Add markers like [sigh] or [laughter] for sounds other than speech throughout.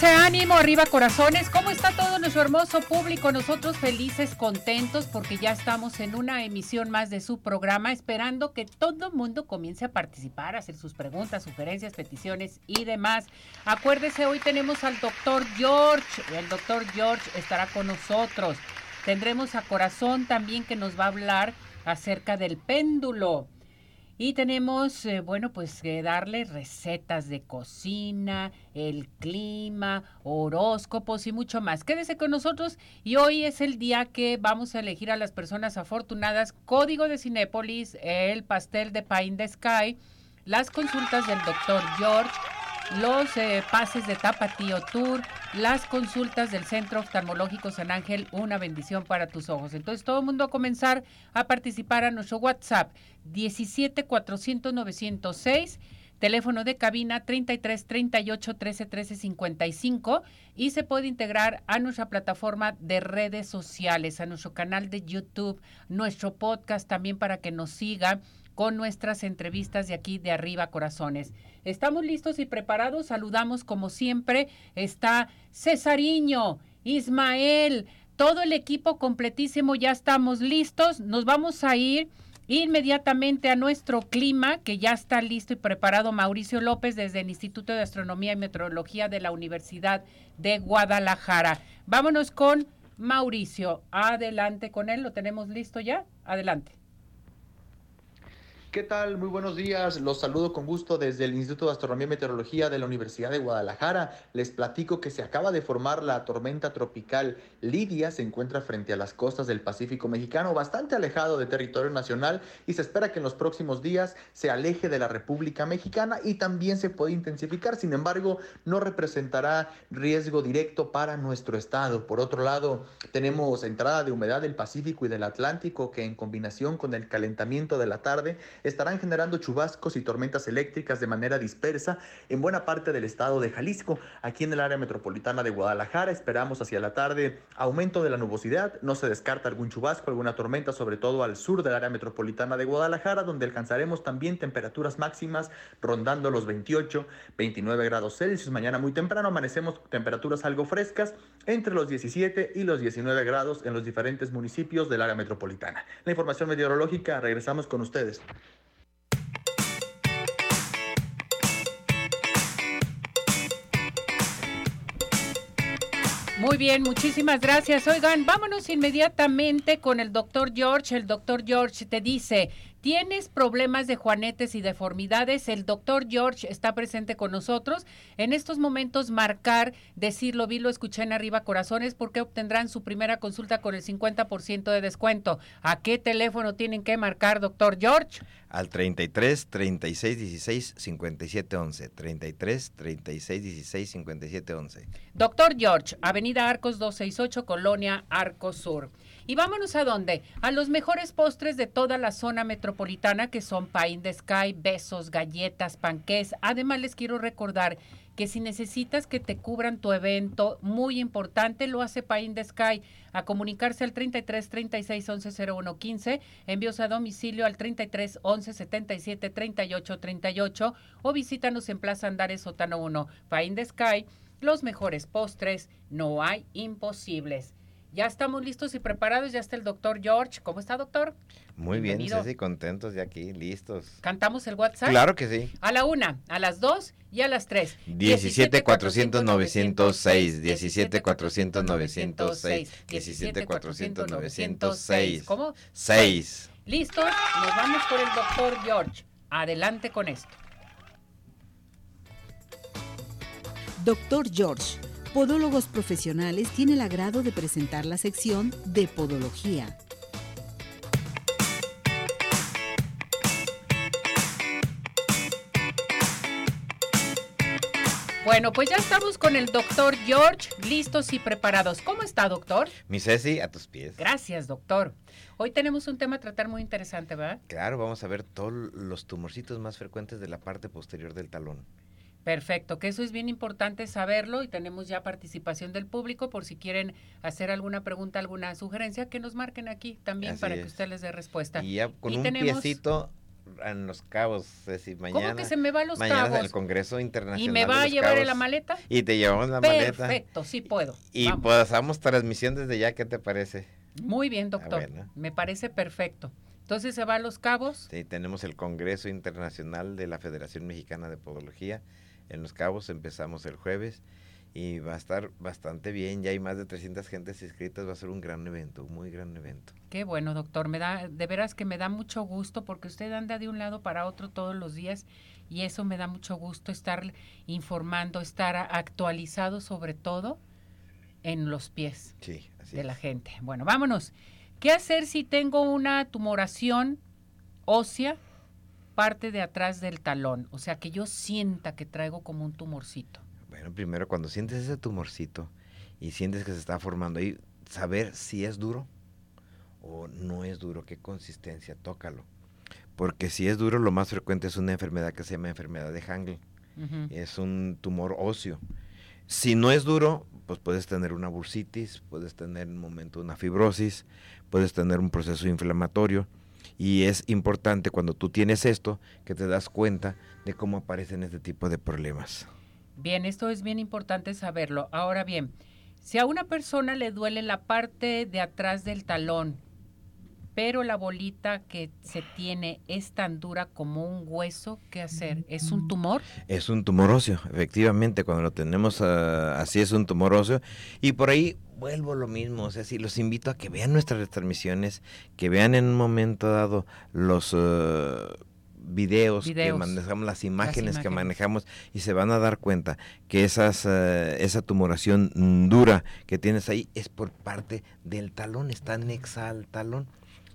Arriba ese ánimo, arriba corazones. ¿Cómo está todo nuestro hermoso público? Nosotros felices, contentos porque ya estamos en una emisión más de su programa, esperando que todo el mundo comience a participar, a hacer sus preguntas, sugerencias, peticiones y demás. Acuérdese, hoy tenemos al doctor George. El doctor George estará con nosotros. Tendremos a Corazón también que nos va a hablar acerca del péndulo. Y tenemos, eh, bueno, pues que darle recetas de cocina, el clima, horóscopos y mucho más. Quédese con nosotros y hoy es el día que vamos a elegir a las personas afortunadas. Código de Cinépolis, el pastel de Pine the Sky, las consultas del doctor George los eh, pases de Tapatío Tour, las consultas del Centro Oftalmológico San Ángel, una bendición para tus ojos. Entonces, todo el mundo a comenzar a participar a nuestro WhatsApp 17 400 906 teléfono de cabina 33 38 13 13 55 y se puede integrar a nuestra plataforma de redes sociales, a nuestro canal de YouTube, nuestro podcast también para que nos siga con nuestras entrevistas de aquí de arriba corazones. Estamos listos y preparados. Saludamos como siempre. Está Cesariño, Ismael, todo el equipo completísimo. Ya estamos listos. Nos vamos a ir inmediatamente a nuestro clima, que ya está listo y preparado Mauricio López desde el Instituto de Astronomía y Meteorología de la Universidad de Guadalajara. Vámonos con Mauricio. Adelante con él. ¿Lo tenemos listo ya? Adelante. ¿Qué tal? Muy buenos días. Los saludo con gusto desde el Instituto de Astronomía y Meteorología de la Universidad de Guadalajara. Les platico que se acaba de formar la tormenta tropical Lidia. Se encuentra frente a las costas del Pacífico mexicano, bastante alejado de territorio nacional y se espera que en los próximos días se aleje de la República Mexicana y también se puede intensificar. Sin embargo, no representará riesgo directo para nuestro estado. Por otro lado, tenemos entrada de humedad del Pacífico y del Atlántico que en combinación con el calentamiento de la tarde estarán generando chubascos y tormentas eléctricas de manera dispersa en buena parte del estado de Jalisco. Aquí en el área metropolitana de Guadalajara esperamos hacia la tarde aumento de la nubosidad, no se descarta algún chubasco, alguna tormenta, sobre todo al sur del área metropolitana de Guadalajara, donde alcanzaremos también temperaturas máximas rondando los 28, 29 grados Celsius. Mañana muy temprano amanecemos temperaturas algo frescas entre los 17 y los 19 grados en los diferentes municipios del área metropolitana. La información meteorológica, regresamos con ustedes. Muy bien, muchísimas gracias. Oigan, vámonos inmediatamente con el doctor George. El doctor George te dice, ¿Tienes problemas de juanetes y deformidades? El doctor George está presente con nosotros. En estos momentos marcar, decirlo, vi, lo escuché en arriba corazones, porque obtendrán su primera consulta con el 50% de descuento. ¿A qué teléfono tienen que marcar, doctor George? Al 33 36 16 57 11. 33 36 16 57 11. Doctor George, Avenida Arcos 268, Colonia Arcos Sur. Y vámonos a dónde? A los mejores postres de toda la zona metropolitana que son Pine the Sky, besos, galletas, panqués. Además les quiero recordar que si necesitas que te cubran tu evento, muy importante, lo hace Pine the Sky, a comunicarse al 33 36 11 01 15, envíos a domicilio al 33 11 77 38 38 o visítanos en Plaza Andares Sotano 1. Pine the Sky, los mejores postres, no hay imposibles. Ya estamos listos y preparados, ya está el doctor George. ¿Cómo está, doctor? Muy bien, Ceci, contentos de aquí, listos. ¿Cantamos el WhatsApp? Claro que sí. A la una, a las dos y a las tres. 17 400 906, 17 400 906, 17 400 906. ¿Cómo? 6. ¿Listos? Nos vamos por el doctor George. Adelante con esto. Doctor George Podólogos Profesionales tiene el agrado de presentar la sección de Podología. Bueno, pues ya estamos con el doctor George, listos y preparados. ¿Cómo está, doctor? Mi Ceci, a tus pies. Gracias, doctor. Hoy tenemos un tema a tratar muy interesante, ¿verdad? Claro, vamos a ver todos los tumorcitos más frecuentes de la parte posterior del talón. Perfecto, que eso es bien importante saberlo y tenemos ya participación del público por si quieren hacer alguna pregunta, alguna sugerencia, que nos marquen aquí también Así para que usted les dé respuesta. Y ya con Y un tenemos- piecito en los cabos, Ceci, mañana. ¿Cómo que se me va a los mañana cabos? el Congreso Internacional. ¿Y me va a llevar en la maleta? Y te llevamos la maleta. Perfecto, sí puedo. Y Vamos. pasamos transmisión desde ya, ¿qué te parece? Muy bien, doctor. bueno. Me parece perfecto. Entonces se va a los cabos. Sí, tenemos el Congreso Internacional de la Federación Mexicana de Podología. En Los Cabos empezamos el jueves y va a estar bastante bien. Ya hay más de 300 gentes inscritas. Va a ser un gran evento, un muy gran evento. Qué bueno, doctor. Me da, de veras que me da mucho gusto porque usted anda de un lado para otro todos los días y eso me da mucho gusto estar informando, estar actualizado sobre todo en los pies Sí, así de es. la gente. Bueno, vámonos. ¿Qué hacer si tengo una tumoración ósea parte de atrás del talón? O sea, que yo sienta que traigo como un tumorcito. Bueno, primero cuando sientes ese tumorcito y sientes que se está formando ahí, saber si es duro o no es duro, qué consistencia, tócalo. Porque si es duro, lo más frecuente es una enfermedad que se llama enfermedad de Hangle. Es un tumor óseo. Si no es duro, pues puedes tener una bursitis, puedes tener en un momento una fibrosis, puedes tener un proceso inflamatorio. Y es importante cuando tú tienes esto que te das cuenta de cómo aparecen este tipo de problemas. Bien, esto es bien importante saberlo. Ahora bien, si a una persona le duele la parte de atrás del talón, pero la bolita que se tiene es tan dura como un hueso, ¿qué hacer? ¿Es un tumor? Es un tumor óseo, efectivamente, cuando lo tenemos ah, así es un tumor óseo. Y por ahí vuelvo lo mismo, o sea, sí, los invito a que vean nuestras transmisiones, que vean en un momento dado los eh, videos, que manejamos, las imágenes, que imágenes. manejamos y se van a dar cuenta que esas, eh, esa tumoración mm, dura que tienes ahí es por parte del talón, está anexa al talón.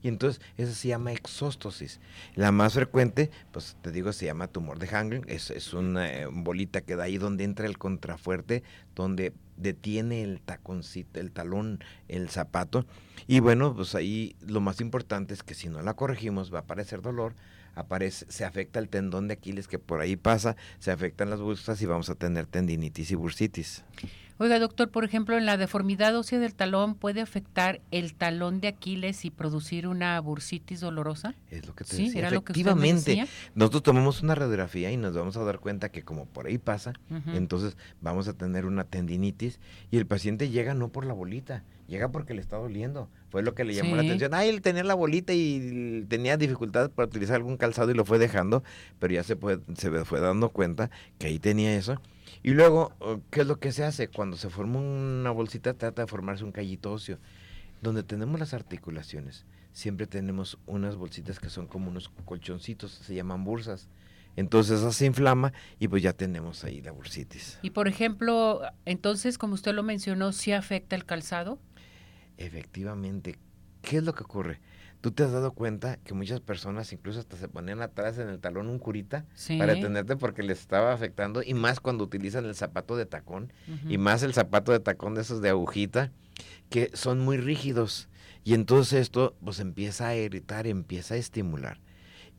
Y entonces eso se llama exóstosis. La más frecuente, pues te digo, se llama tumor de Hangle. Es, es una eh, bolita que da ahí donde entra el contrafuerte, donde detiene el taconcito, el talón, el zapato. Y bueno, pues ahí lo más importante es que si no la corregimos va a aparecer dolor, aparece, se afecta el tendón de Aquiles que por ahí pasa, se afectan las bursas y vamos a tener tendinitis y bursitis. Oiga, doctor, por ejemplo, en la deformidad ósea del talón puede afectar el talón de Aquiles y producir una bursitis dolorosa. Es lo que te Sí, decía. era lo que Efectivamente, decía. nosotros tomamos una radiografía y nos vamos a dar cuenta que como por ahí pasa, entonces vamos a tener una tendinitis y el paciente llega no por la bolita, llega porque le está doliendo. Fue lo que le llamó la atención. Ah, él tenía la bolita y tenía dificultad para utilizar algún calzado y lo fue dejando, pero ya se, fue- se fue dando cuenta que ahí tenía eso. Y luego, ¿qué es lo que se hace? Cuando se forma una bolsita, trata de formarse un callito óseo. Donde tenemos las articulaciones, siempre tenemos unas bolsitas que son como unos colchoncitos, se llaman bursas. Entonces esa se inflama y pues ya tenemos ahí la bursitis. Y por ejemplo, entonces, como usted lo mencionó, ¿sí afecta el calzado? Efectivamente, ¿qué es lo que ocurre? ¿Tú te has dado cuenta que muchas personas incluso hasta se ponían atrás en el talón un curita Sí. para detenerte porque les estaba afectando? Y más cuando utilizan el zapato de tacón y más el zapato de tacón de esos de agujita que son muy rígidos. Y entonces esto pues empieza a irritar, empieza a estimular.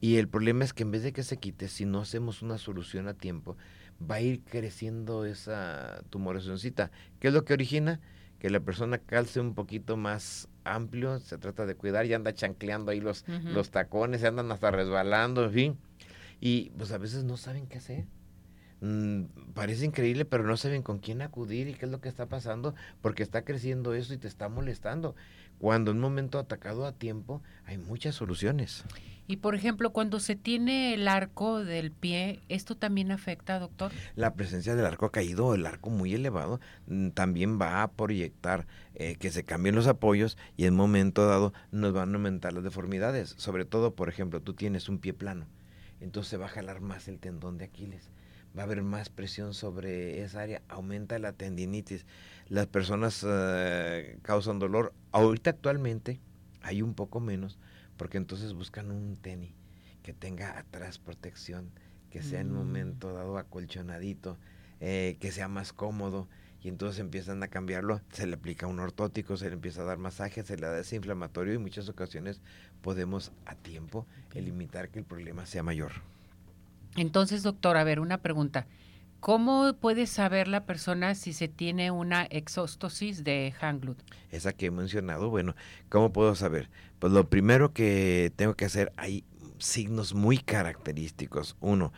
Y el problema es que en vez de que se quite, si no hacemos una solución a tiempo, va a ir creciendo esa tumoracioncita. ¿Qué es lo que origina? Que la persona calce un poquito más amplio, se trata de cuidar y anda chancleando ahí los, los tacones, se andan hasta resbalando, en fin. Y pues a veces no saben qué hacer. Mm, parece increíble, pero no saben con quién acudir y qué es lo que está pasando, porque está creciendo eso y te está molestando. Cuando en un momento atacado a tiempo, hay muchas soluciones. Y por ejemplo, cuando se tiene el arco del pie, ¿esto también afecta, doctor? La presencia del arco caído, el arco muy elevado, mm, también va a proyectar eh, que se cambien los apoyos y en momento dado nos van a aumentar las deformidades. Sobre todo, por ejemplo, tú tienes un pie plano, entonces se va a jalar más el tendón de Aquiles. Va a haber más presión sobre esa área, aumenta la tendinitis. Las personas eh, causan dolor. Ahorita actualmente hay un poco menos, porque entonces buscan un tenis que tenga atrás protección, que sea en un Mm. momento dado acolchonadito. eh, que sea más cómodo y entonces empiezan a cambiarlo, se le aplica un ortótico, se le empieza a dar masaje, se le da desinflamatorio y en muchas ocasiones podemos a tiempo limitar que el problema sea mayor. Entonces, doctor, a ver, una pregunta. ¿Cómo puede saber la persona si se tiene una exóstosis de Hanglut? Esa que he mencionado, bueno, ¿cómo puedo saber? Pues lo primero que tengo que hacer, hay signos muy característicos. Uno,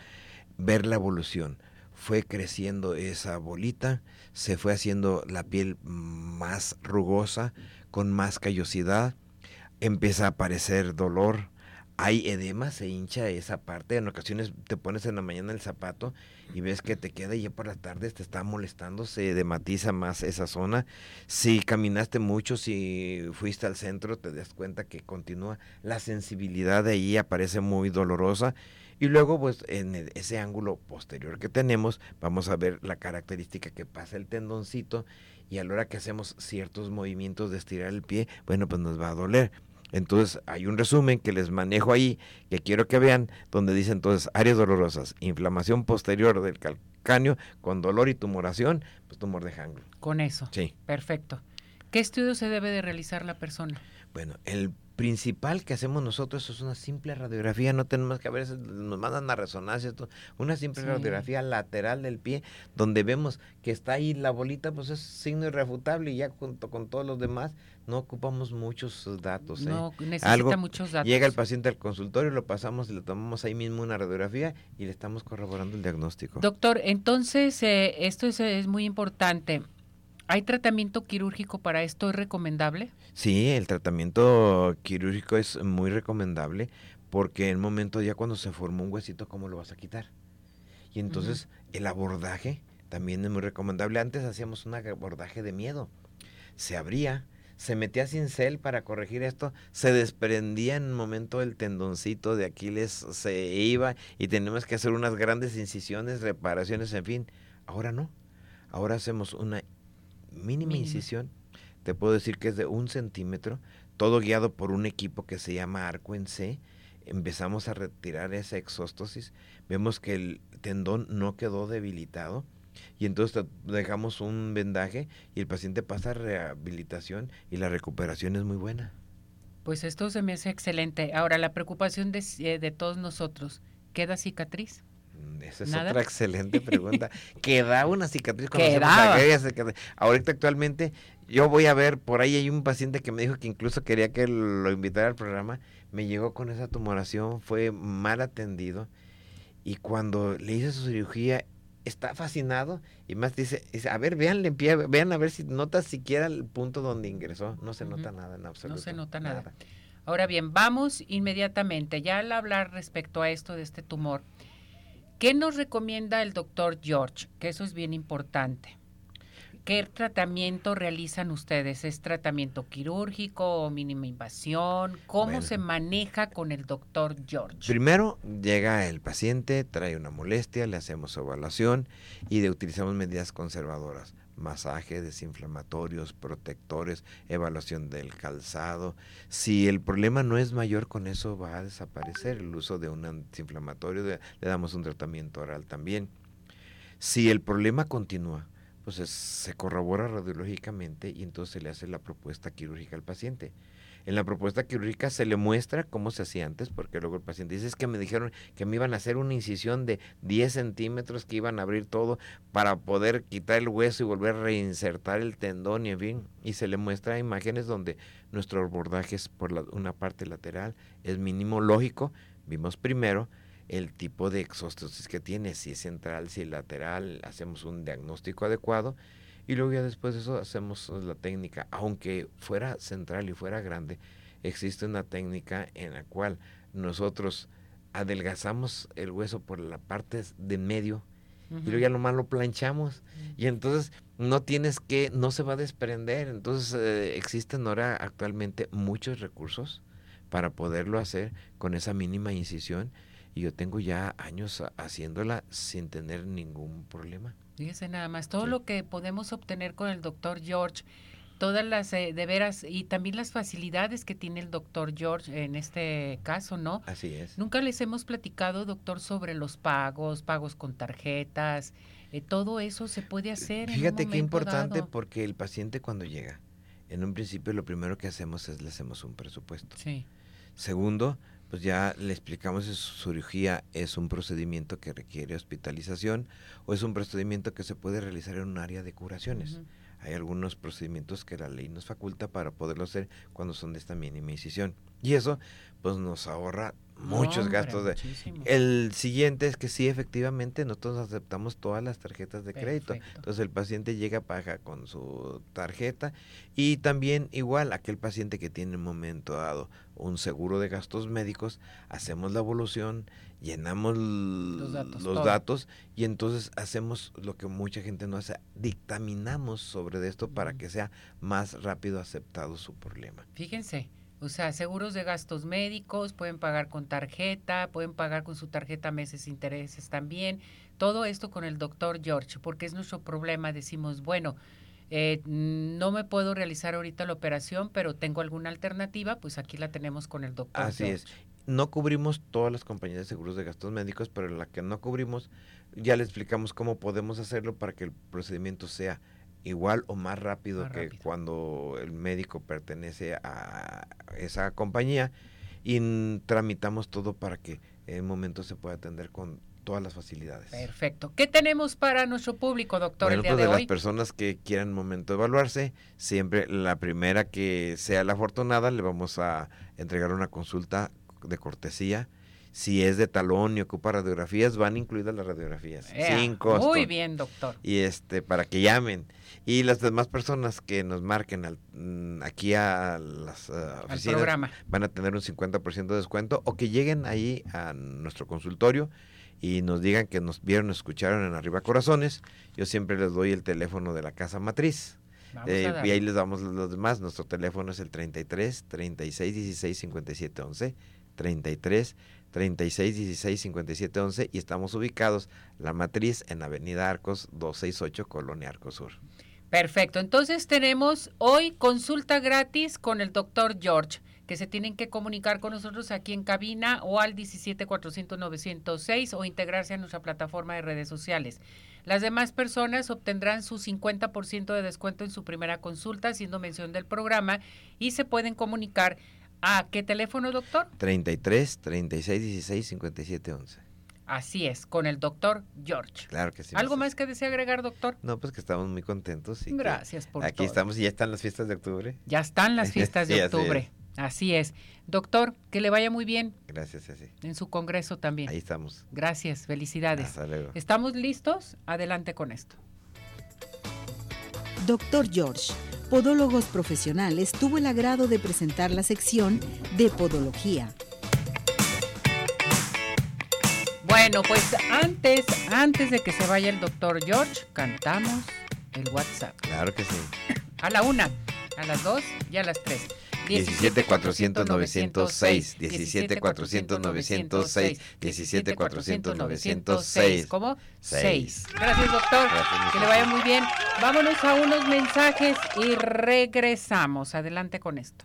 ver la evolución. Fue creciendo esa bolita, se fue haciendo la piel más rugosa, con más callosidad, empieza a aparecer dolor, hay edema, se hincha esa parte, en ocasiones te pones en la mañana el zapato y ves que te queda y ya por las tardes te está molestando, se dematiza más esa zona. Si caminaste mucho, si fuiste al centro, te das cuenta que continúa la sensibilidad de ahí, aparece muy dolorosa. Y luego, pues en ese ángulo posterior que tenemos, vamos a ver la característica que pasa el tendoncito y a la hora que hacemos ciertos movimientos de estirar el pie, bueno, pues nos va a doler. Entonces hay un resumen que les manejo ahí, que quiero que vean, donde dice entonces áreas dolorosas, inflamación posterior del calcáneo con dolor y tumoración, pues tumor de Hangul. Con eso. Sí. Perfecto. ¿Qué estudio se debe de realizar la persona? Bueno, el principal que hacemos nosotros es una simple radiografía, no tenemos que a veces nos mandan a resonancia, una simple radiografía lateral del pie, donde vemos que está ahí la bolita, pues es signo irrefutable y ya junto con todos los demás no ocupamos muchos datos. ¿eh? No necesita muchos datos. Llega el paciente al consultorio, lo pasamos y le tomamos ahí mismo una radiografía y le estamos corroborando el diagnóstico. Doctor, entonces eh, esto es, es muy importante. ¿Hay tratamiento quirúrgico para esto? ¿Es recomendable? Sí, el tratamiento quirúrgico es muy recomendable porque en el momento ya cuando se formó un huesito, ¿cómo lo vas a quitar? Y entonces el abordaje también es muy recomendable. Antes hacíamos un abordaje de miedo. Se abría, se metía cincel para corregir esto, se desprendía en un momento el tendoncito de Aquiles, se iba y tenemos que hacer unas grandes incisiones, reparaciones, en fin. Ahora no. Ahora hacemos una mínima incisión, te puedo decir que es de un centímetro, todo guiado por un equipo que se llama arco en C. Empezamos a retirar esa exóstosis, vemos que el tendón no quedó debilitado y entonces dejamos un vendaje y el paciente pasa a rehabilitación y la recuperación es muy buena. Pues esto se me hace excelente. Ahora, la preocupación de, eh, de todos nosotros, ¿queda cicatriz? Esa es otra excelente pregunta. [laughs] ¿Queda una cicatriz cuando Ahorita actualmente yo voy a ver, por ahí hay un paciente que me dijo que incluso quería que lo invitara al programa, me llegó con esa tumoración, fue mal atendido y cuando le hice su cirugía está fascinado y más dice, dice a ver, vean limpia, vean a ver si nota siquiera el punto donde ingresó, no se nota nada en absoluto. No se nota nada. Ahora bien, vamos inmediatamente ya al hablar respecto a esto de este tumor. ¿Qué nos recomienda el doctor George? Que eso es bien importante. ¿Qué tratamiento realizan ustedes? ¿Es tratamiento quirúrgico o mínima invasión? ¿Cómo se maneja con el doctor George? Primero llega el paciente, trae una molestia, le hacemos evaluación y utilizamos medidas conservadoras masaje, desinflamatorios, protectores, evaluación del calzado. Si el problema no es mayor, con eso va a desaparecer el uso de un antiinflamatorio, le damos un tratamiento oral también. Si el problema continúa, pues se corrobora radiológicamente y entonces se le hace la propuesta quirúrgica al paciente. En la propuesta quirúrgica se le muestra cómo se hacía antes, porque luego el paciente dice, es que me dijeron que me iban a hacer una incisión de 10 centímetros, que iban a abrir todo para poder quitar el hueso y volver a reinsertar el tendón y en fin. Y se le muestra imágenes donde nuestro abordaje es por una parte lateral, es mínimo lógico. Vimos primero el tipo de exóstosis que tiene, si es central, si es lateral, hacemos un diagnóstico adecuado y luego ya después de eso hacemos la técnica. Aunque fuera central y fuera grande, existe una técnica en la cual nosotros adelgazamos el hueso por la parte de medio y luego ya nomás lo planchamos y entonces no tienes que, no se va a desprender. Entonces eh, existen ahora actualmente muchos recursos para poderlo hacer con esa mínima incisión y yo tengo ya años haciéndola sin tener ningún problema. Fíjese nada más, todo lo que podemos obtener con el doctor George, todas las eh, de veras y también las facilidades que tiene el doctor George en este caso, ¿no? Así es. Nunca les hemos platicado, doctor, sobre los pagos, pagos con tarjetas, Eh, todo eso se puede hacer. Fíjate en un qué importante dado. porque el paciente cuando llega, en un principio lo primero que hacemos es le hacemos un presupuesto. Sí. Segundo, pues ya le explicamos si su cirugía es un procedimiento que requiere hospitalización o es un procedimiento que se puede realizar en un área de curaciones. Hay algunos procedimientos que la ley nos faculta para poderlo hacer cuando son de esta mínima incisión. Y eso pues nos ahorra muchos gastos. De... El siguiente es que sí, efectivamente, nosotros aceptamos todas las tarjetas de crédito. Entonces el paciente llega, paga con su tarjeta y también igual aquel paciente que tiene en un momento dado un seguro de gastos médicos, hacemos la evolución, llenamos los datos, los datos y entonces hacemos lo que mucha gente no hace, dictaminamos sobre esto para que sea más rápido aceptado su problema. Fíjense, o sea, seguros de gastos médicos, pueden pagar con tarjeta, pueden pagar con su tarjeta meses intereses también. Todo esto con el doctor George, porque es nuestro problema. Decimos, bueno, eh, no me puedo realizar ahorita la operación, pero tengo alguna alternativa, pues aquí la tenemos con el doctor Así es. No cubrimos todas las compañías de seguros de gastos médicos, pero la que no cubrimos, ya le explicamos cómo podemos hacerlo para que el procedimiento sea igual o más rápido Más que rápido. cuando el médico pertenece a esa compañía y tramitamos todo para que en el momento se pueda atender con todas las facilidades. Perfecto. ¿Qué tenemos para nuestro público, doctor, Bueno, el día pues de de las personas que quieran momento de evaluarse, siempre la primera que sea la afortunada le vamos a entregar una consulta de cortesía. Si es de talón y ocupa radiografías, van incluidas las radiografías, Ea, sin costo. Muy bien, doctor. Y este para que llamen y las demás personas que nos marquen al- mm, aquí a las oficinas programa. van a tener un 50% de descuento o que lleguen ahí a nuestro consultorio y nos digan que nos vieron, escucharon en Arriba Corazones. Yo siempre les doy el teléfono de la casa matriz. Eh, y ahí les damos los demás. Nuestro teléfono es el 33 36 16 57 11. 33 36 16 57 11 y estamos ubicados la matriz en Avenida Arcos 268 Colonia Arcos Sur. Perfecto. Entonces tenemos hoy consulta gratis con el doctor George, que se tienen que comunicar con nosotros aquí en cabina o al 17-400-906 o integrarse a nuestra plataforma de redes sociales. Las demás personas obtendrán su 50% de descuento en su primera consulta, haciendo mención del programa, y se pueden comunicar a qué teléfono, doctor? 33 36 16 57 11. Así es, con el doctor George. Claro que sí. ¿Algo más que desea agregar, doctor? No, pues que estamos muy contentos. y Gracias por Aquí todo. estamos y ya están las fiestas de octubre. Ya están las [laughs] fiestas Sí, de así octubre. Así es. Doctor, que le vaya muy bien Gracias, así. en su congreso también. Ahí estamos. Gracias, felicidades. Hasta luego. ¿Estamos listos? Adelante con esto. Doctor George, Podólogos Profesionales, tuvo el agrado de presentar la sección de Podología. Bueno, pues antes, antes de que se vaya el doctor George, cantamos el WhatsApp. Claro que sí. A la una, a las dos y a las tres. 17 400 906, 17 400 906, 17 400 906. ¿Cómo? Seis. 6. Gracias, doctor. Gracias, Que le vaya muy bien. Vámonos a unos mensajes y regresamos. Adelante con esto.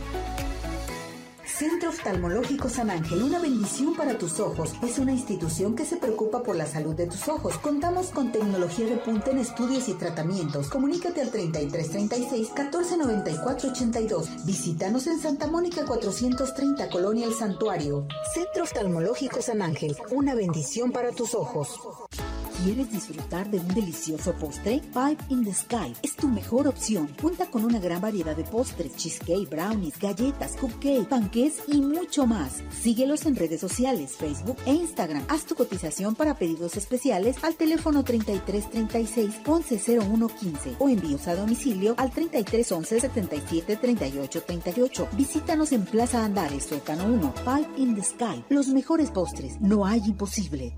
Centro Oftalmológico San Ángel, una bendición para tus ojos. Es una institución que se preocupa por la salud de tus ojos. Contamos con tecnología de punta en estudios y tratamientos. Comunícate al 3336 1494 82. Visítanos en Santa Mónica 430, Colonia El Santuario. Centro Oftalmológico San Ángel, una bendición para tus ojos. ¿Quieres disfrutar de un delicioso postre? Five in the Sky es tu mejor opción. Cuenta con una gran variedad de postres, cheesecake, brownies, galletas, cupcake, y mucho más. Síguelos en redes sociales, Facebook e Instagram. Haz tu cotización para pedidos especiales al teléfono 3336 110115 o envíos a domicilio al 3311 77 38 38. Visítanos en Plaza Andares, Sótano 1, Five in the Sky. Los mejores postres, no hay imposible.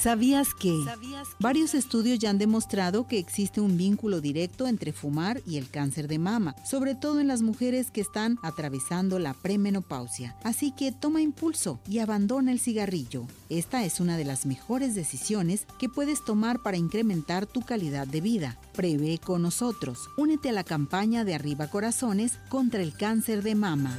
¿Sabías que? Varios estudios ya han demostrado que existe un vínculo directo entre fumar y el cáncer de mama, sobre todo en las mujeres que están atravesando la premenopausia. Así que toma impulso y abandona el cigarrillo. Esta es una de las mejores decisiones que puedes tomar para incrementar tu calidad de vida. Prevé con nosotros. Únete a la campaña de Arriba Corazones contra el cáncer de mama.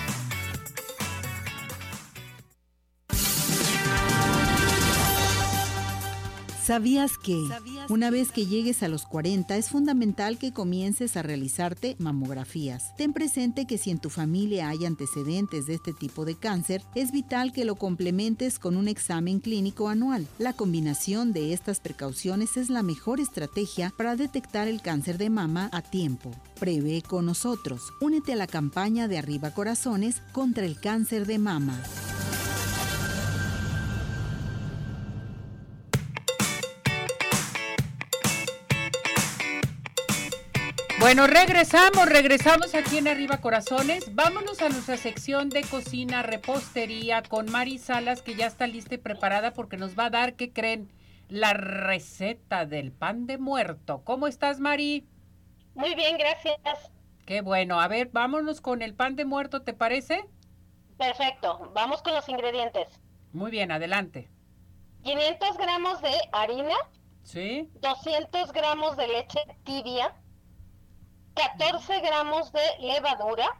¿Sabías que una vez que llegues a los 40 es fundamental que comiences a realizarte mamografías? Ten presente que si en tu familia hay antecedentes de este tipo de cáncer, es vital que lo complementes con un examen clínico anual. La combinación de estas precauciones es la mejor estrategia para detectar el cáncer de mama a tiempo. Prevé con nosotros. Únete a la campaña de Arriba Corazones contra el cáncer de mama. Bueno, regresamos, regresamos aquí en Arriba Corazones. Vámonos a nuestra sección de cocina, repostería con Mari Salas, que ya está lista y preparada porque nos va a dar, ¿qué creen? La receta del pan de muerto. ¿Cómo estás, Mari? Muy bien, gracias. Qué bueno. A ver, vámonos con el pan de muerto, ¿te parece? Perfecto. Vamos con los ingredientes. Muy bien, adelante. 500 gramos de harina. Sí. 200 gramos de leche tibia. 14 gramos de levadura,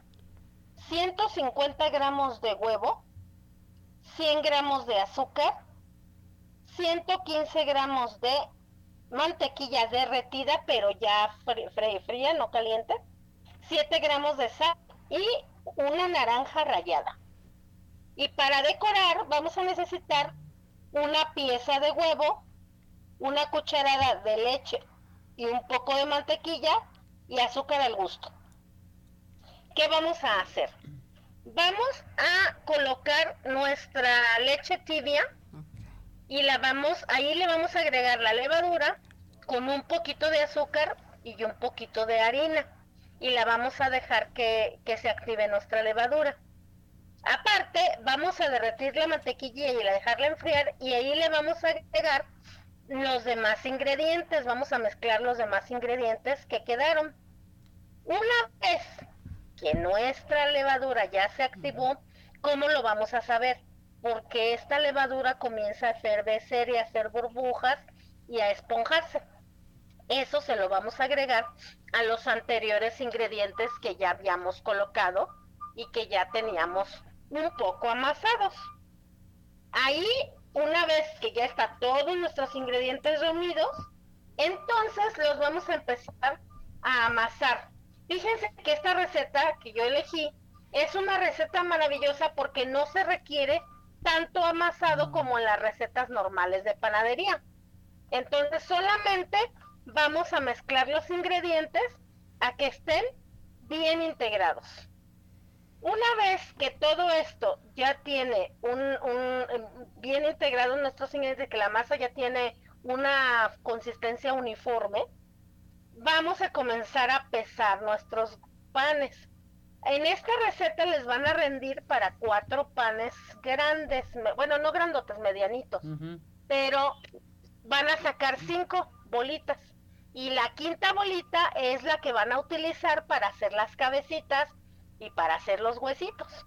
150 gramos de huevo, 100 gramos de azúcar, 115 gramos de mantequilla derretida, pero ya fría, no caliente, 7 gramos de sal y una naranja rallada. Y para decorar vamos a necesitar una pieza de huevo, una cucharada de leche y un poco de mantequilla y azúcar al gusto. ¿Qué vamos a hacer? Vamos a colocar nuestra leche tibia y la vamos, ahí le vamos a agregar la levadura con un poquito de azúcar y un poquito de harina y la vamos a dejar que, que se active nuestra levadura. Aparte, vamos a derretir la mantequilla y la dejarla enfriar y ahí le vamos a agregar los demás ingredientes, vamos a mezclar los demás ingredientes que quedaron. Una vez que nuestra levadura ya se activó, ¿cómo lo vamos a saber? Porque esta levadura comienza a efervecer y a hacer burbujas y a esponjarse. Eso se lo vamos a agregar a los anteriores ingredientes que ya habíamos colocado y que ya teníamos un poco amasados. Ahí, una vez que ya está todos nuestros ingredientes reunidos, entonces los vamos a empezar a amasar Fíjense que esta receta que yo elegí es una receta maravillosa porque no se requiere tanto amasado mm. como en las recetas normales de panadería. Entonces solamente vamos a mezclar los ingredientes a que estén bien integrados. Una vez que todo esto ya tiene un, un em, bien integrado en nuestros ingredientes, que la masa ya tiene una consistencia uniforme, vamos a comenzar a pesar nuestros panes. En esta receta les van a rendir para cuatro panes grandes, bueno, no grandotes, medianitos, pero van a sacar cinco bolitas. Y la quinta bolita es la que van a utilizar para hacer las cabecitas y para hacer los huesitos.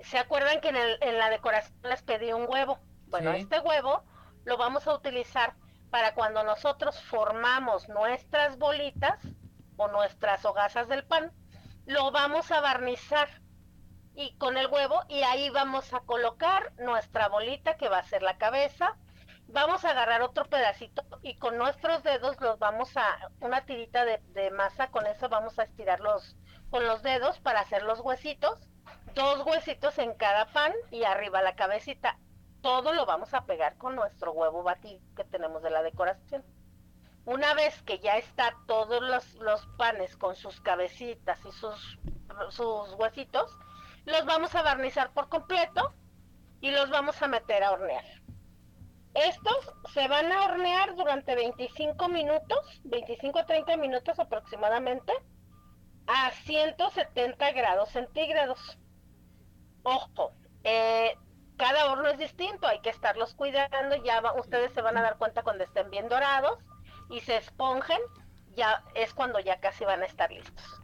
¿Se acuerdan que en, la decoración les pedí un huevo? Bueno, este huevo lo vamos a utilizar para cuando nosotros formamos nuestras bolitas o nuestras hogazas del pan, lo vamos a barnizar y con el huevo y ahí vamos a colocar nuestra bolita que va a ser la cabeza. Vamos a agarrar otro pedacito y con nuestros dedos los vamos a, una tirita de, de masa, con eso vamos a estirarlos con los dedos para hacer los huesitos. Dos huesitos en cada pan y arriba la cabecita. Todo lo vamos a pegar con nuestro huevo batido que tenemos de la decoración. Una vez que ya está todos los, los panes con sus cabecitas y sus, sus huesitos, los vamos a barnizar por completo y los vamos a meter a hornear. Estos se van a hornear durante 25 minutos, 25 a 30 minutos aproximadamente, a 170 grados centígrados. Ojo, eh, cada horno es distinto, hay que estarlos cuidando, ya ustedes se van a dar cuenta cuando estén bien dorados y se esponjen, ya es cuando ya casi van a estar listos.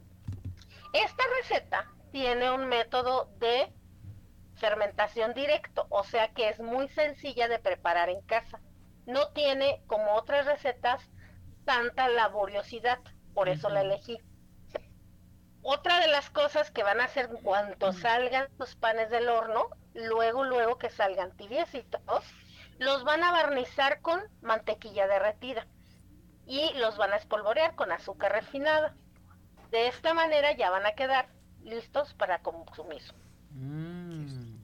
Esta receta tiene un método de fermentación directo, o sea que es muy sencilla de preparar en casa. No tiene, como otras recetas, tanta laboriosidad, por eso la elegí. Otra de las cosas que van a hacer cuando salgan los panes del horno, luego, luego que salgan tibiecitos, los van a barnizar con mantequilla derretida y los van a espolvorear con azúcar refinada. De esta manera ya van a quedar listos para consumir. Mm,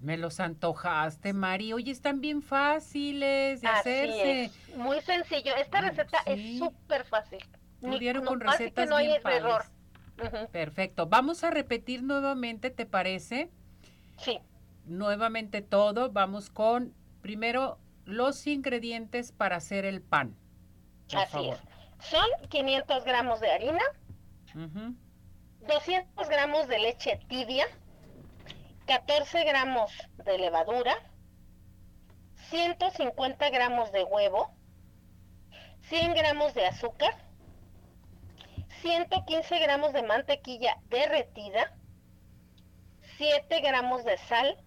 me los antojaste, Mari. Oye, están bien fáciles de hacerse. Muy sencillo. Esta receta es súper fácil. Ni, con recetas no hay error. Perfecto. Vamos a repetir nuevamente, ¿te parece? Sí. Nuevamente todo. Vamos con primero los ingredientes para hacer el pan. Así es. Son 500 gramos de harina, 200 gramos de leche tibia, 14 gramos de levadura, 150 gramos de huevo, 100 gramos de azúcar, 115 gramos de mantequilla derretida, 7 gramos de sal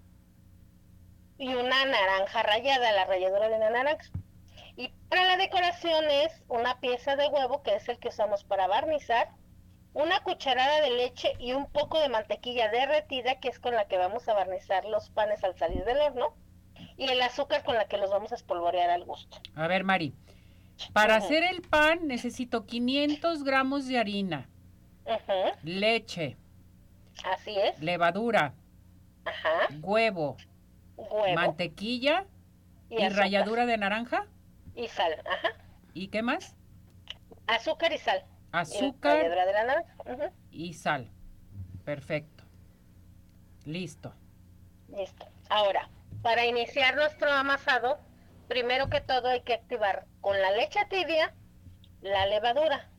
y una naranja rallada, la ralladura de una naranja. Y para la decoración es una pieza de huevo, que es el que usamos para barnizar, una cucharada de leche y un poco de mantequilla derretida, que es con la que vamos a barnizar los panes al salir del horno, y el azúcar con la que los vamos a espolvorear al gusto. A ver, Mari, para hacer el pan necesito 500 gramos de harina, leche, así es, levadura, huevo, mantequilla y, ralladura de naranja y sal, ajá. ¿Y qué más? Azúcar y sal azúcar y sal. Perfecto. Listo. Listo. Ahora, para iniciar nuestro amasado, primero que todo hay que activar con la leche tibia la levadura.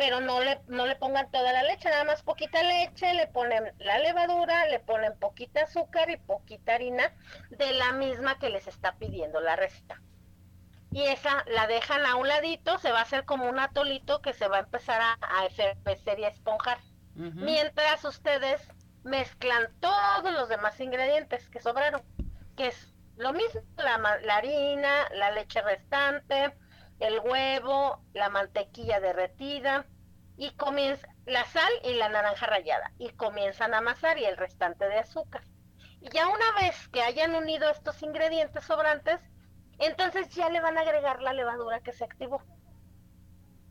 Pero no le, no le pongan toda la leche, nada más poquita leche, le ponen la levadura, le ponen poquita azúcar y poquita harina de la misma que les está pidiendo la receta y esa la dejan a un ladito, se va a hacer como un atolito que se va a empezar a, a efervecer y a esponjar. Mientras ustedes mezclan todos los demás ingredientes que sobraron, que es lo mismo, la, la harina, la leche restante, el huevo, la mantequilla derretida y comienza la sal y la naranja rallada y comienzan a amasar y el restante de azúcar. Y ya una vez que hayan unido estos ingredientes sobrantes, entonces ya le van a agregar la levadura que se activó.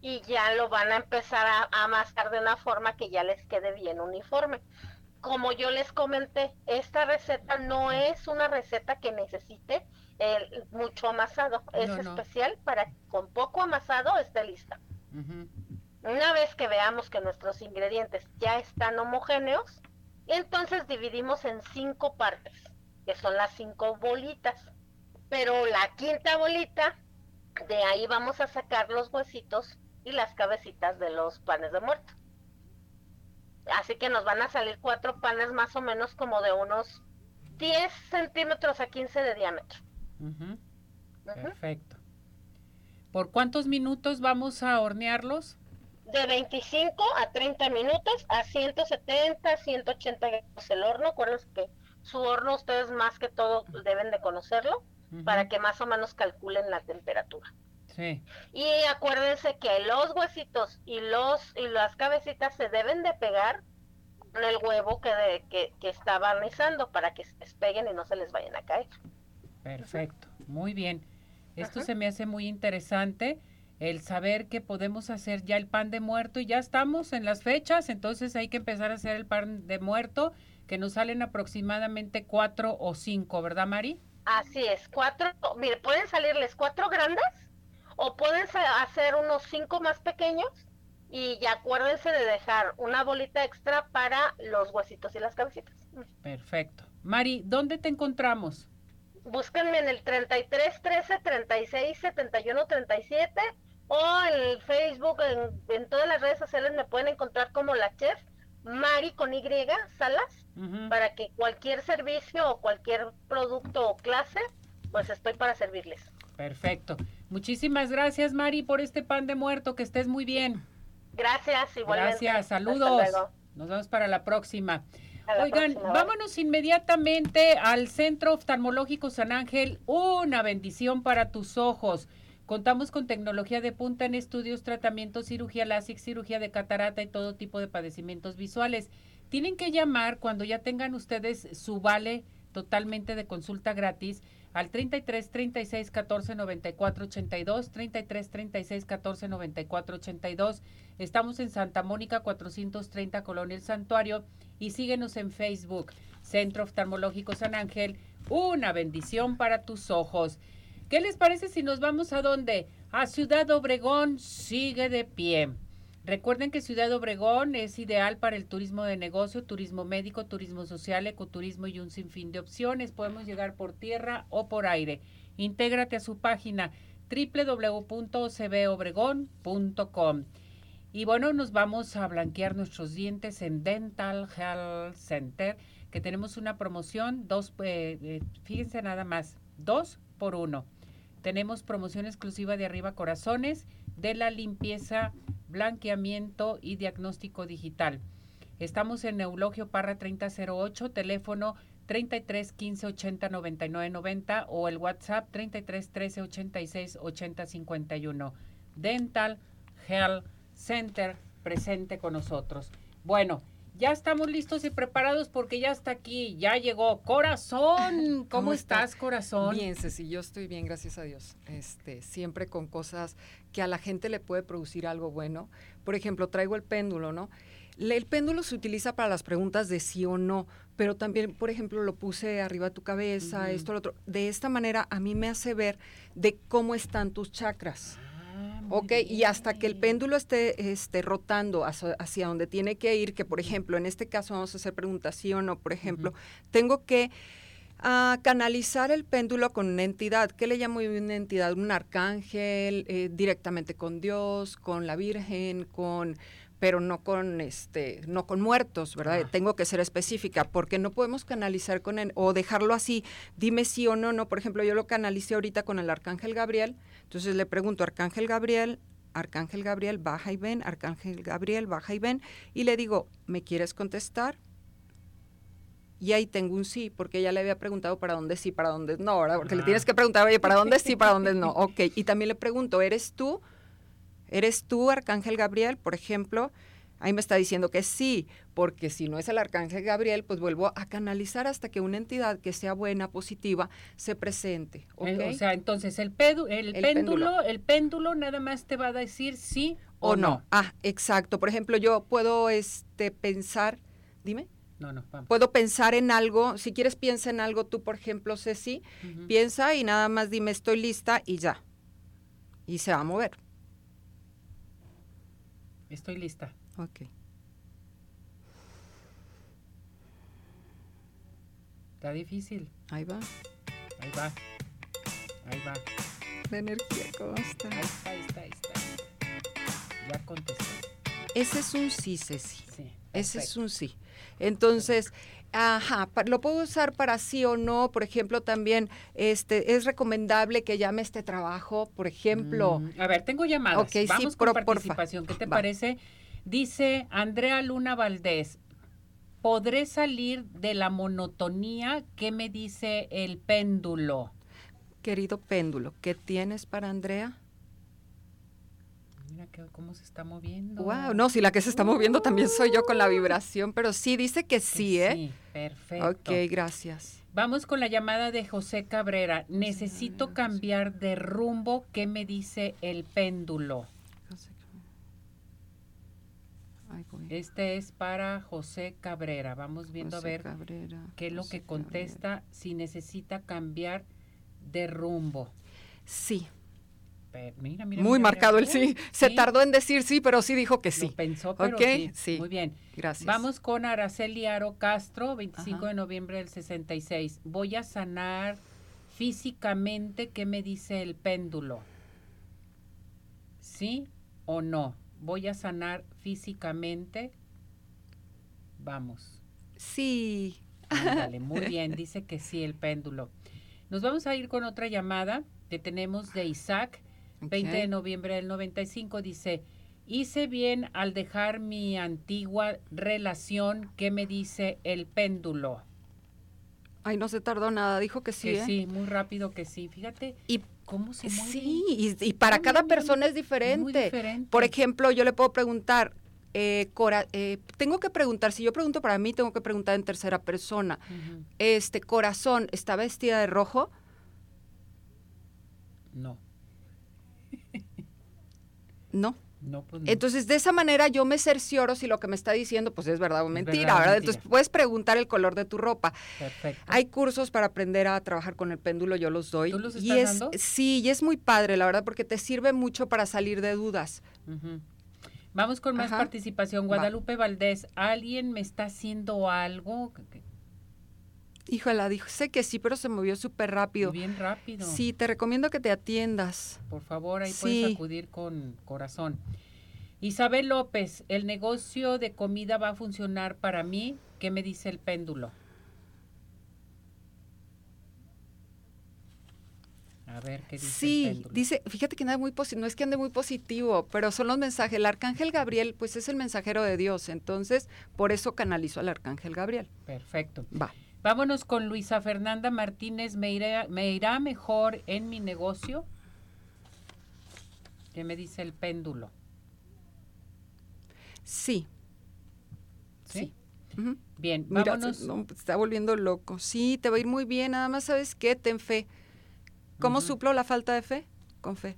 Y ya lo van a empezar a, amasar de una forma que ya les quede bien uniforme. Como yo les comenté, esta receta no es una receta que necesite el, mucho amasado. Es especial para que con poco amasado esté lista. Una vez que veamos que nuestros ingredientes ya están homogéneos, entonces dividimos en cinco partes, que son las cinco bolitas pero la quinta bolita, de ahí vamos a sacar los huesitos y las cabecitas de los panes de muerto. Así que nos van a salir cuatro panes más o menos como de unos 10 centímetros a 15 de diámetro. Perfecto. ¿Por cuántos minutos vamos a hornearlos? De 25 a 30 minutos a 170, 180 grados el horno. Acuérdense que su horno ustedes más que todo deben de conocerlo para que más o menos calculen la temperatura. Sí. Y acuérdense que los huesitos y los y las cabecitas se deben de pegar con el huevo que, de, que, que está barnizando para que se despeguen y no se les vayan a caer. Perfecto, muy bien. Esto se me hace muy interesante el saber que podemos hacer ya el pan de muerto y ya estamos en las fechas, entonces hay que empezar a hacer el pan de muerto que nos salen aproximadamente cuatro o cinco, ¿verdad, Mari? Así es, cuatro, mire, pueden salirles cuatro grandes o pueden hacer unos cinco más pequeños y ya acuérdense de dejar una bolita extra para los huesitos y las cabecitas. Perfecto. Mari, ¿dónde te encontramos? Búsquenme en el 33 13 36 71 37 o en el Facebook, en, en todas las redes sociales me pueden encontrar como la chef Mari con Y, Salas, para que cualquier servicio o cualquier producto o clase, pues estoy para servirles. Perfecto. Muchísimas gracias, Mari, por este pan de muerto. Que estés muy bien. Gracias, igualmente. Gracias, saludos. Nos vemos para la próxima. Oigan, vámonos inmediatamente al Centro Oftalmológico San Ángel. Una bendición para tus ojos. Contamos con tecnología de punta en estudios, tratamientos, cirugía láser, cirugía de catarata y todo tipo de padecimientos visuales. Tienen que llamar cuando ya tengan ustedes su vale totalmente de consulta gratis al 33 36 14 94 82, 33 36 14 94 82. Estamos en Santa Mónica 430 Colonia El Santuario y síguenos en Facebook, Centro Oftalmológico San Ángel. Una bendición para tus ojos. ¿Qué les parece si nos vamos a dónde? A Ciudad Obregón sigue de pie. Recuerden que Ciudad Obregón es ideal para el turismo de negocio, turismo médico, turismo social, ecoturismo y un sinfín de opciones. Podemos llegar por tierra o por aire. Intégrate a su página www.cbobregón.com. Y bueno, nos vamos a blanquear nuestros dientes en Dental Health Center, que tenemos una promoción, dos, eh, eh, fíjense nada más, dos por uno. Tenemos promoción exclusiva de arriba corazones de la limpieza, blanqueamiento y diagnóstico digital. Estamos en Neulogio Parra 3008, teléfono 33 15 80 99 90 o el WhatsApp 33 13 86 80 51. Dental Health Center presente con nosotros. Bueno, ya estamos listos y preparados porque ya está aquí, ya llegó Corazón. [laughs] ¿Cómo, estás, Corazón? Bien, Ceci, yo estoy bien, gracias a Dios. Este, siempre con cosas que a la gente le puede producir algo bueno. Por ejemplo, traigo el péndulo, ¿no? El péndulo se utiliza para las preguntas de sí o no, pero también, por ejemplo, lo puse arriba de tu cabeza, esto, lo otro. De esta manera a mí me hace ver de cómo están tus chakras. Ok, y hasta que el péndulo esté, esté rotando hacia, donde tiene que ir, que por ejemplo, en este caso vamos a hacer preguntas sí o no, por ejemplo, tengo que ah, canalizar el péndulo con una entidad. ¿Qué le llamo una entidad? Un arcángel, eh, directamente con Dios, con la Virgen, con pero no con este no con muertos, ¿verdad? Tengo que ser específica porque no podemos canalizar con él o dejarlo así, dime sí o no, no, por ejemplo, yo lo canalicé ahorita con el arcángel Gabriel, entonces le pregunto, Arcángel Gabriel, Arcángel Gabriel, baja y ven, Arcángel Gabriel, baja y ven, y le digo, ¿me quieres contestar? Y ahí tengo un sí, porque ella le había preguntado para dónde sí, para dónde no, ¿verdad? Porque le tienes que preguntar, oye, ¿para dónde sí, para dónde no? [laughs] Ok, y también le pregunto, ¿eres tú? ¿Eres tú, Arcángel Gabriel, por ejemplo? Ahí me está diciendo que sí, porque si no es el arcángel Gabriel, pues vuelvo a canalizar hasta que una entidad que sea buena, positiva, se presente. O sea, entonces el, el, péndulo, el péndulo nada más te va a decir sí o, no. Ah, exacto. Por ejemplo, yo puedo este pensar, dime. No, no, vamos. Puedo pensar en algo, si quieres piensa en algo tú, por ejemplo, Ceci, piensa y nada más dime estoy lista y ya. Y se va a mover. Estoy lista. Ok. Está difícil. Ahí va. Ahí va. Ahí va. La energía, ¿cómo está? Ahí está, ahí está, ahí está. Ya contesté. Ese es un sí, Ceci. Sí. Ese es un sí. Entonces, Ajá, lo puedo usar para sí o no. Por ejemplo, también este es recomendable que llame este trabajo, por ejemplo. Mm, a ver, tengo llamadas. Okay, Vamos sí, con participación. ¿Qué te parece? Dice Andrea Luna Valdés, ¿podré salir de la monotonía? ¿Qué me dice el péndulo? querido péndulo, ¿qué tienes para Andrea? Que, cómo se está moviendo. Wow, no, si la que se está moviendo también soy yo con la vibración, pero sí dice que sí, ¿eh? Sí, perfecto. Ok, gracias. Vamos con la llamada de José Cabrera. Necesito cambiar de rumbo. ¿Qué me dice el péndulo? Este es para José Cabrera. Vamos viendo José a ver Cabrera, qué es lo José que contesta si necesita cambiar de rumbo. Sí, Pe- mira, mira, muy mira, marcado el sí. Se tardó en decir sí, pero sí dijo que lo sí. pensó, pero sí. sí. Muy bien. Gracias. Vamos con Araceli Aro Castro, 25 Ajá. de noviembre del 66. Voy a sanar físicamente. ¿Qué me dice el péndulo? ¿Sí o no? Voy a sanar físicamente. Vamos. Sí. Ándale, muy [laughs] bien, dice que sí el péndulo. Nos vamos a ir con otra llamada que tenemos de Isaac, 20 de noviembre del 95. Dice, hice bien al dejar mi antigua relación. ¿Qué me dice el péndulo? Ay, no se tardó nada, dijo que sí. que ¿eh? sí, muy rápido que sí. Fíjate Y cómo se mueve. sí, y, y para cada persona es Muy diferente. diferente. Por ejemplo, yo le puedo preguntar, eh, cora- eh, tengo que preguntar, si yo pregunto para mí, tengo que preguntar en tercera persona. Este corazón, ¿está vestida de rojo? No, No. no, pues no. Entonces, de esa manera yo me cercioro si lo que me está diciendo pues es verdad o mentira, verdad o ¿verdad? mentira. Entonces, puedes preguntar el color de tu ropa. Perfecto. Hay cursos para aprender a trabajar con el péndulo, yo los doy. ¿Tú los y estás es dando? sí, y es muy padre, la verdad, porque te sirve mucho para salir de dudas. Vamos con más Ajá. participación. Va. Guadalupe Valdés, ¿alguien me está haciendo algo? Híjola, dijo, sé que sí, pero se movió súper rápido. Bien rápido. Sí, te recomiendo que te atiendas. Por favor, ahí Sí. puedes acudir con corazón. Isabel López, ¿el negocio de comida va a funcionar para mí? ¿Qué me dice el péndulo? A ver, ¿qué dice el Sí, péndulo? dice, fíjate que anda muy positivo, no es que ande muy positivo, pero son los mensajes. El arcángel Gabriel, pues es el mensajero de Dios, entonces por eso canalizo al arcángel Gabriel. Perfecto. Va. Vámonos con Luisa Fernanda Martínez. ¿Me irá, ¿Me irá mejor en mi negocio? ¿Qué me dice el péndulo? Sí. ¿Sí? Bien, Mira, vámonos. se, no, está volviendo loco. Sí, te va a ir muy bien, nada más sabes qué, ten fe. ¿Cómo suplo la falta de fe? Con fe.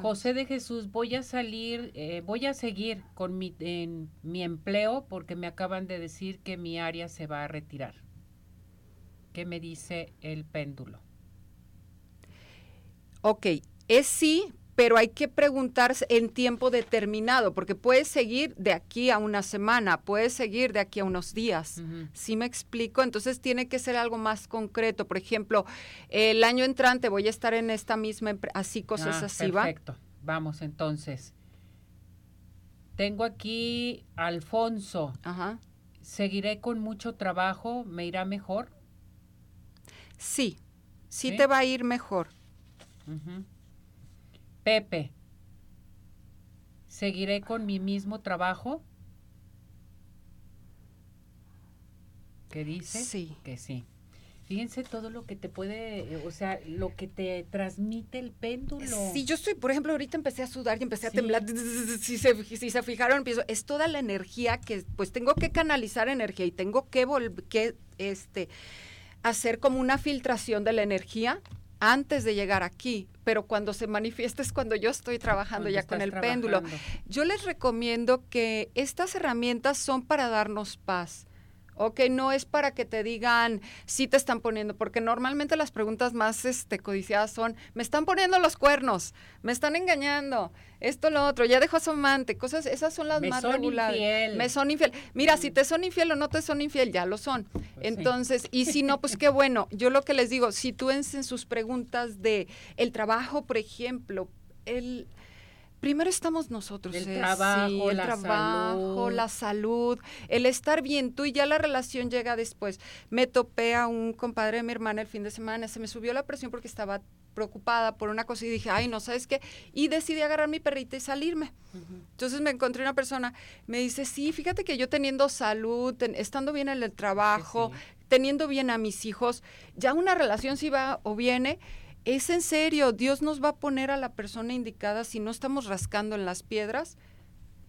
José de Jesús, voy a salir, eh, voy a seguir con mi, en mi empleo porque me acaban de decir que mi área se va a retirar. ¿Qué me dice el péndulo? Ok, es sí, pero hay que preguntarse en tiempo determinado, porque puedes seguir de aquí a una semana, puedes seguir de aquí a unos días. ¿Sí me explico? Entonces tiene que ser algo más concreto. Por ejemplo, el año entrante voy a estar en esta misma empresa, así cosas Ah, así, ¿va? Perfecto. Vamos entonces. Tengo aquí Alfonso. Ajá. ¿Seguiré con mucho trabajo? ¿Me irá mejor? Sí, sí, ¿Sí? te va a ir mejor. Pepe, ¿seguiré con mi mismo trabajo? ¿Qué dice? Sí. Que sí. Fíjense todo lo que te puede, eh, o sea, lo que te transmite el péndulo. Sí, yo estoy, por ejemplo, ahorita empecé a sudar y empecé a Sí. temblar. [laughs] Si se, si se fijaron, empiezo, es toda la energía que, pues tengo que canalizar energía y tengo que, que este, hacer como una filtración de la energía antes de llegar aquí. Pero cuando se manifiesta es cuando yo estoy trabajando Cuando ya con el péndulo. Yo les recomiendo que estas herramientas son para darnos paz. Ok, no es para que te digan si te están poniendo, porque normalmente las preguntas más este, codiciadas son, me están poniendo los cuernos, me están engañando, esto, lo otro, ya dejó a su amante, cosas, esas son las Me más son regulares. infiel. Me son infiel. Mira, si te son infiel o no te son infiel, ya lo son. Pues sí. Entonces, y si no, pues qué bueno. Yo lo que les digo, si tú en, en sus preguntas de el trabajo, por ejemplo, el primero estamos nosotros. El eh, trabajo, sí, el la trabajo, salud. la salud, el estar bien tú y ya la relación llega después. Me topé a un compadre de mi hermana el fin de semana, se me subió la presión porque estaba preocupada por una cosa y dije, ay, no, ¿sabes qué? Y decidí agarrar mi perrita y salirme. Entonces me encontré una persona, me dice, sí, fíjate que yo teniendo salud, ten- estando bien en el trabajo, sí. teniendo bien a mis hijos, ya una relación si va o viene, es en serio, Dios nos va a poner a la persona indicada si no estamos rascando en las piedras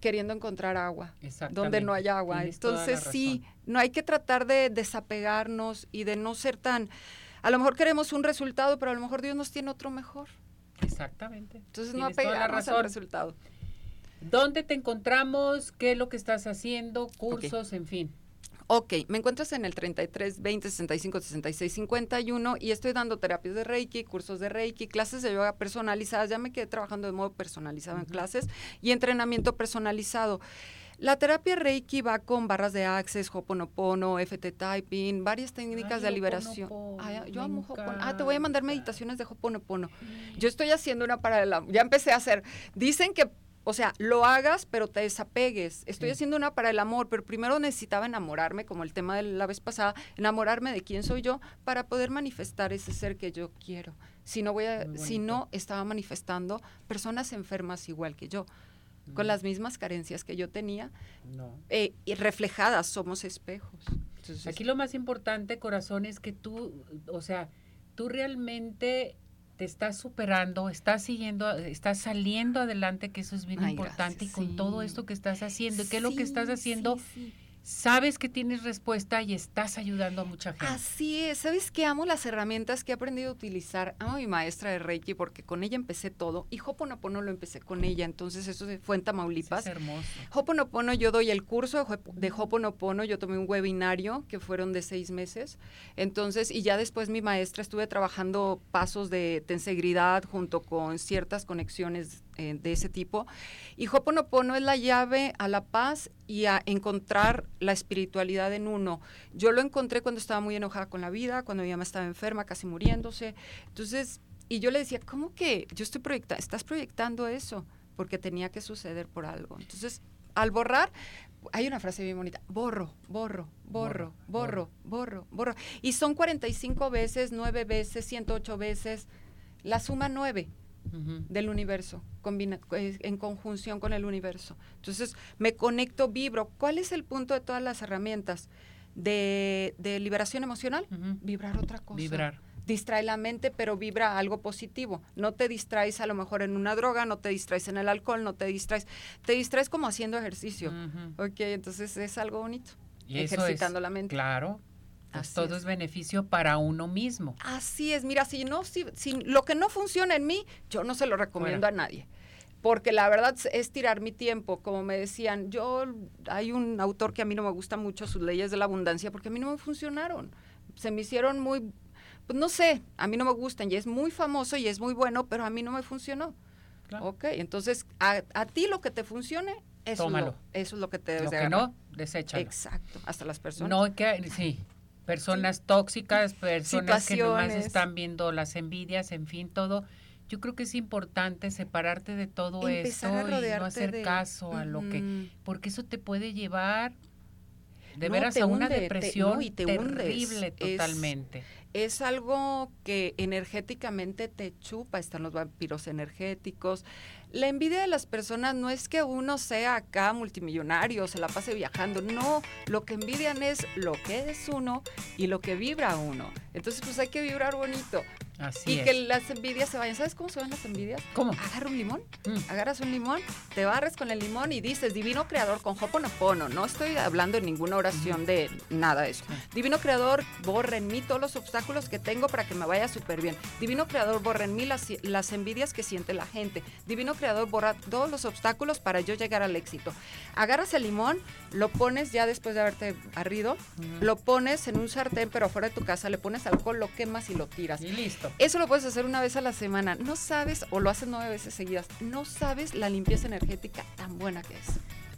queriendo encontrar agua, donde no hay agua. Entonces sí, no hay que tratar de desapegarnos y de no ser tan, a lo mejor queremos un resultado, pero a lo mejor Dios nos tiene otro mejor. Exactamente. Entonces no apegarnos al resultado. ¿Dónde te encontramos? ¿Qué es lo que estás haciendo? Cursos, en fin. Ok, me encuentras en el 33 20 65 66 51 y estoy dando terapias de Reiki, cursos de Reiki, clases de yoga personalizadas. Ya me quedé trabajando de modo personalizado en clases y entrenamiento personalizado. La terapia Reiki va con barras de Access, Hoponopono, FT Typing, varias técnicas de liberación. yo amo Hoponopono. Ah, te voy a mandar meditaciones de Hoponopono. Yo estoy haciendo una para la... Ya empecé a hacer. Dicen que o sea, lo hagas, pero te desapegues. Estoy haciendo una para el amor, pero primero necesitaba enamorarme, como el tema de la vez pasada, enamorarme de quién soy yo para poder manifestar ese ser que yo quiero. Si no voy a, si no estaba manifestando personas enfermas igual que yo, con las mismas carencias que yo tenía, eh, y reflejadas somos espejos. Aquí lo más importante, corazón, es que tú, o sea, tú realmente te estás superando, estás siguiendo, estás saliendo adelante, que eso es bien importante, y con todo esto que estás haciendo, ¿qué es lo que estás haciendo? Sabes que tienes respuesta y estás ayudando a mucha gente. Así es, sabes que amo las herramientas que he aprendido a utilizar. Amo a mi maestra de Reiki porque con ella empecé todo y Hoponopono lo empecé con ella, entonces eso fue en Tamaulipas. es hermoso. Hoponopono, yo doy el curso de Hoponopono, yo tomé un webinario que fueron de seis meses, entonces, y ya después mi maestra estuve trabajando pasos de tensegridad junto con ciertas conexiones eh, de ese tipo. Y Hoponopono es la llave a la paz y a encontrar la espiritualidad en uno. Yo lo encontré cuando estaba muy enojada con la vida, cuando mi mamá estaba enferma, casi muriéndose. Entonces, y yo le decía, ¿cómo que yo estoy proyectando, estás proyectando eso? Porque tenía que suceder por algo. Entonces, al borrar, hay una frase bien bonita, borro, borro, borro, borro, borro, borro. Y son 45 veces, 9 veces, 108 veces, la suma 9 del universo, en conjunción con el universo. Entonces, me conecto, vibro. ¿Cuál es el punto de todas las herramientas de, liberación emocional? Vibrar otra cosa. Vibrar. Distrae la mente, pero vibra algo positivo. No te distraes a lo mejor en una droga, no te distraes en el alcohol, no te distraes. Te distraes como haciendo ejercicio. Ok, entonces es algo bonito. ejercitando la mente. Claro, pues todo es. beneficio para uno mismo. Así es, mira, si no, si, lo que no funciona en mí, yo no se lo recomiendo a nadie. Porque la verdad es tirar mi tiempo, como me decían, yo hay un autor que a mí no me gusta mucho sus leyes de la abundancia porque a mí no me funcionaron. Se me hicieron muy pues no sé, a mí no me gustan y es muy famoso y es muy bueno, pero a mí no me funcionó. Ok, entonces a, ti lo que te funcione, eso, Tómalo. eso es lo que te debes lo que no, deséchalo. Exacto, hasta las personas. No, que, sí, personas tóxicas, personas que nomás están viendo las envidias, en fin, todo. Yo creo que es importante separarte de todo eso y no hacer caso a lo que, porque eso te puede llevar de veras a una depresión y te terrible totalmente. Es, algo que energéticamente te chupa, están los vampiros energéticos. La envidia de las personas no es que uno sea acá multimillonario, se la pase viajando, no, lo que envidian es lo que es uno y lo que vibra uno. Entonces pues hay que vibrar bonito y que las envidias se vayan. ¿Sabes cómo se van las envidias? ¿Cómo? Agarra un limón, mm. agarras un limón, te barres con el limón y dices, Divino Creador, con Hoponopono. No estoy hablando en ninguna oración de nada de eso. Divino Creador, borra en mí todos los obstáculos que tengo para que me vaya súper bien. Divino Creador, borra en mí las, las envidias que siente la gente. Divino Creador, borra todos los obstáculos para yo llegar al éxito. Agarras el limón, lo pones ya después de haberte arrido, lo pones en un sartén, pero fuera de tu casa, le pones alcohol, lo quemas y lo tiras. Y listo. Eso lo puedes hacer una vez a la semana. No sabes, o lo haces nueve veces seguidas, no sabes la limpieza energética tan buena que es.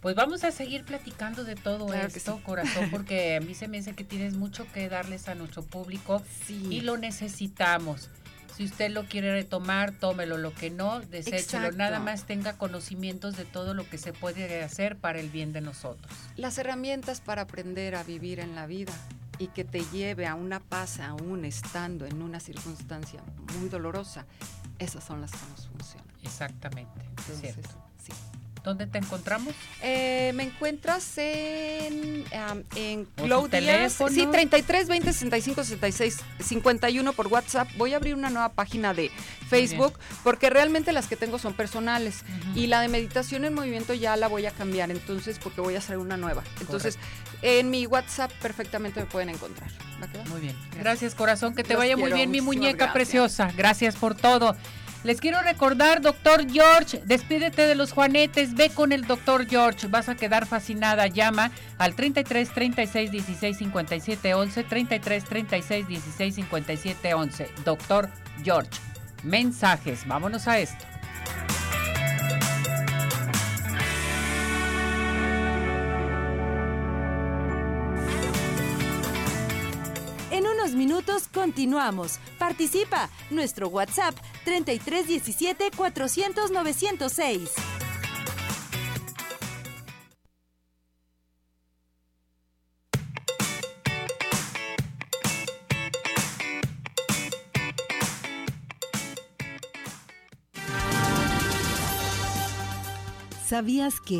Pues vamos a seguir platicando de todo esto, corazón, [laughs] porque a mí se me dice que tienes mucho que darles a nuestro público y lo necesitamos. Si usted lo quiere retomar, tómelo. Lo que no, deséchelo. Nada más tenga conocimientos de todo lo que se puede hacer para el bien de nosotros. Las herramientas para aprender a vivir en la vida y que te lleve a una paz aún estando en una circunstancia muy dolorosa, esas son las que nos funcionan. Exactamente. Entonces, sí. ¿Dónde te encontramos? Eh, me encuentras en, um, en ¿O tu Claudia. Sí, 33 20 65 66 51 por WhatsApp. Voy a abrir una nueva página de Facebook porque realmente las que tengo son personales y la de meditación en movimiento ya la voy a cambiar entonces porque voy a hacer una nueva. Entonces, en mi WhatsApp perfectamente me pueden encontrar. ¿Va a quedar? Muy bien. Gracias, corazón. Que te Los vaya muy bien, mi muñeca gracias. preciosa. Gracias por todo. Les quiero recordar, doctor George, despídete de los juanetes, ve con el doctor George, vas a quedar fascinada. Llama al 33 36 16 57 11, 33 36 16 57 11. Doctor George. Mensajes, vámonos a esto. Unos minutos continuamos. Participa. Nuestro WhatsApp 3317 400 906. ¿Sabías que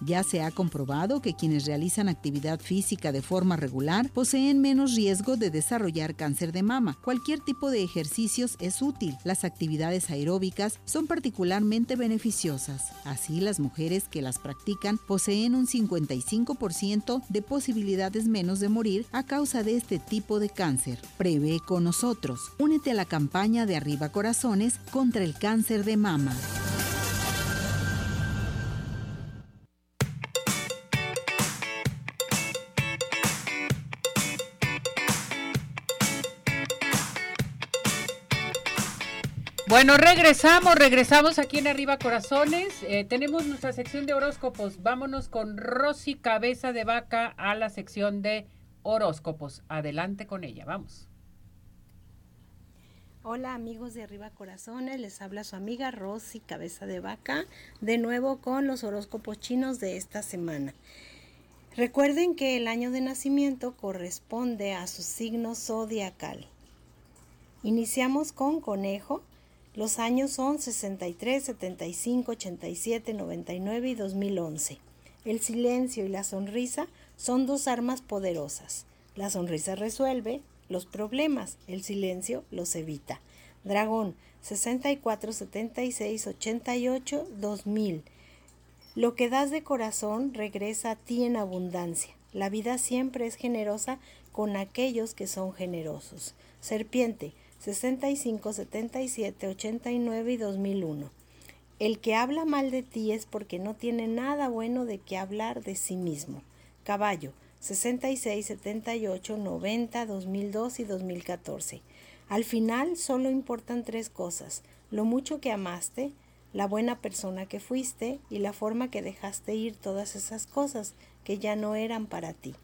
ya se ha comprobado que quienes realizan actividad física de forma regular poseen menos riesgo de desarrollar cáncer de mama? Cualquier tipo de ejercicios es útil. Las actividades aeróbicas son particularmente beneficiosas. Así, las mujeres que las practican poseen un 55% de posibilidades menos de morir a causa de este tipo de cáncer. Prevé con nosotros. Únete a la campaña de Arriba Corazones contra el cáncer de mama. Bueno, regresamos, regresamos aquí en Arriba Corazones. Eh, tenemos nuestra sección de horóscopos. Vámonos con Rosy Cabeza de Vaca a la sección de horóscopos. Adelante con ella, vamos. Hola amigos de Arriba Corazones, les habla su amiga Rosy Cabeza de Vaca, de nuevo con los horóscopos chinos de esta semana. Recuerden que el año de nacimiento corresponde a su signo zodiacal. Iniciamos con conejo. Los años son 63, 75, 87, 99 y 2011. El silencio y la sonrisa son dos armas poderosas. La sonrisa resuelve los problemas, el silencio los evita. Dragón 64, 76, 88, 2000. Lo que das de corazón regresa a ti en abundancia. La vida siempre es generosa con aquellos que son generosos. Serpiente 65, 77, 89 y 2001. El que habla mal de ti es porque no tiene nada bueno de qué hablar de sí mismo. Caballo 66, 78, 90, 2002 y 2014. Al final solo importan tres cosas, lo mucho que amaste, la buena persona que fuiste y la forma que dejaste ir todas esas cosas que ya no eran para ti.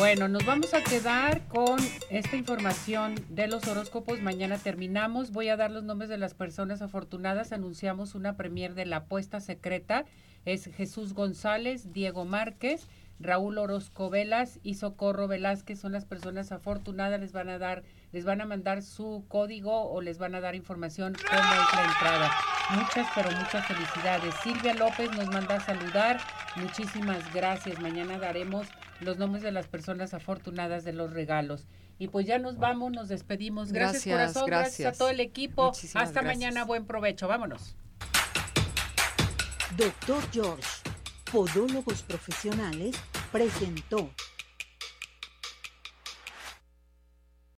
Bueno, nos vamos a quedar con esta información de los horóscopos. Mañana terminamos. Voy a dar los nombres de las personas afortunadas. Anunciamos una premier de la apuesta secreta. Es Jesús González, Diego Márquez, Raúl Orozco Velas y Socorro Velázquez. Son las personas afortunadas. Les van a dar, les van a mandar su código o les van a dar información cómo es la entrada. Muchas, pero muchas felicidades. Silvia López nos manda a saludar. Muchísimas gracias. Mañana daremos los nombres de las personas afortunadas de los regalos. Y pues ya nos vamos, nos despedimos. Gracias, Gracias, corazón, gracias. gracias. a todo el equipo. Muchísimas Hasta gracias. mañana, buen provecho. Vámonos. Doctor George, Podólogos Profesionales, presentó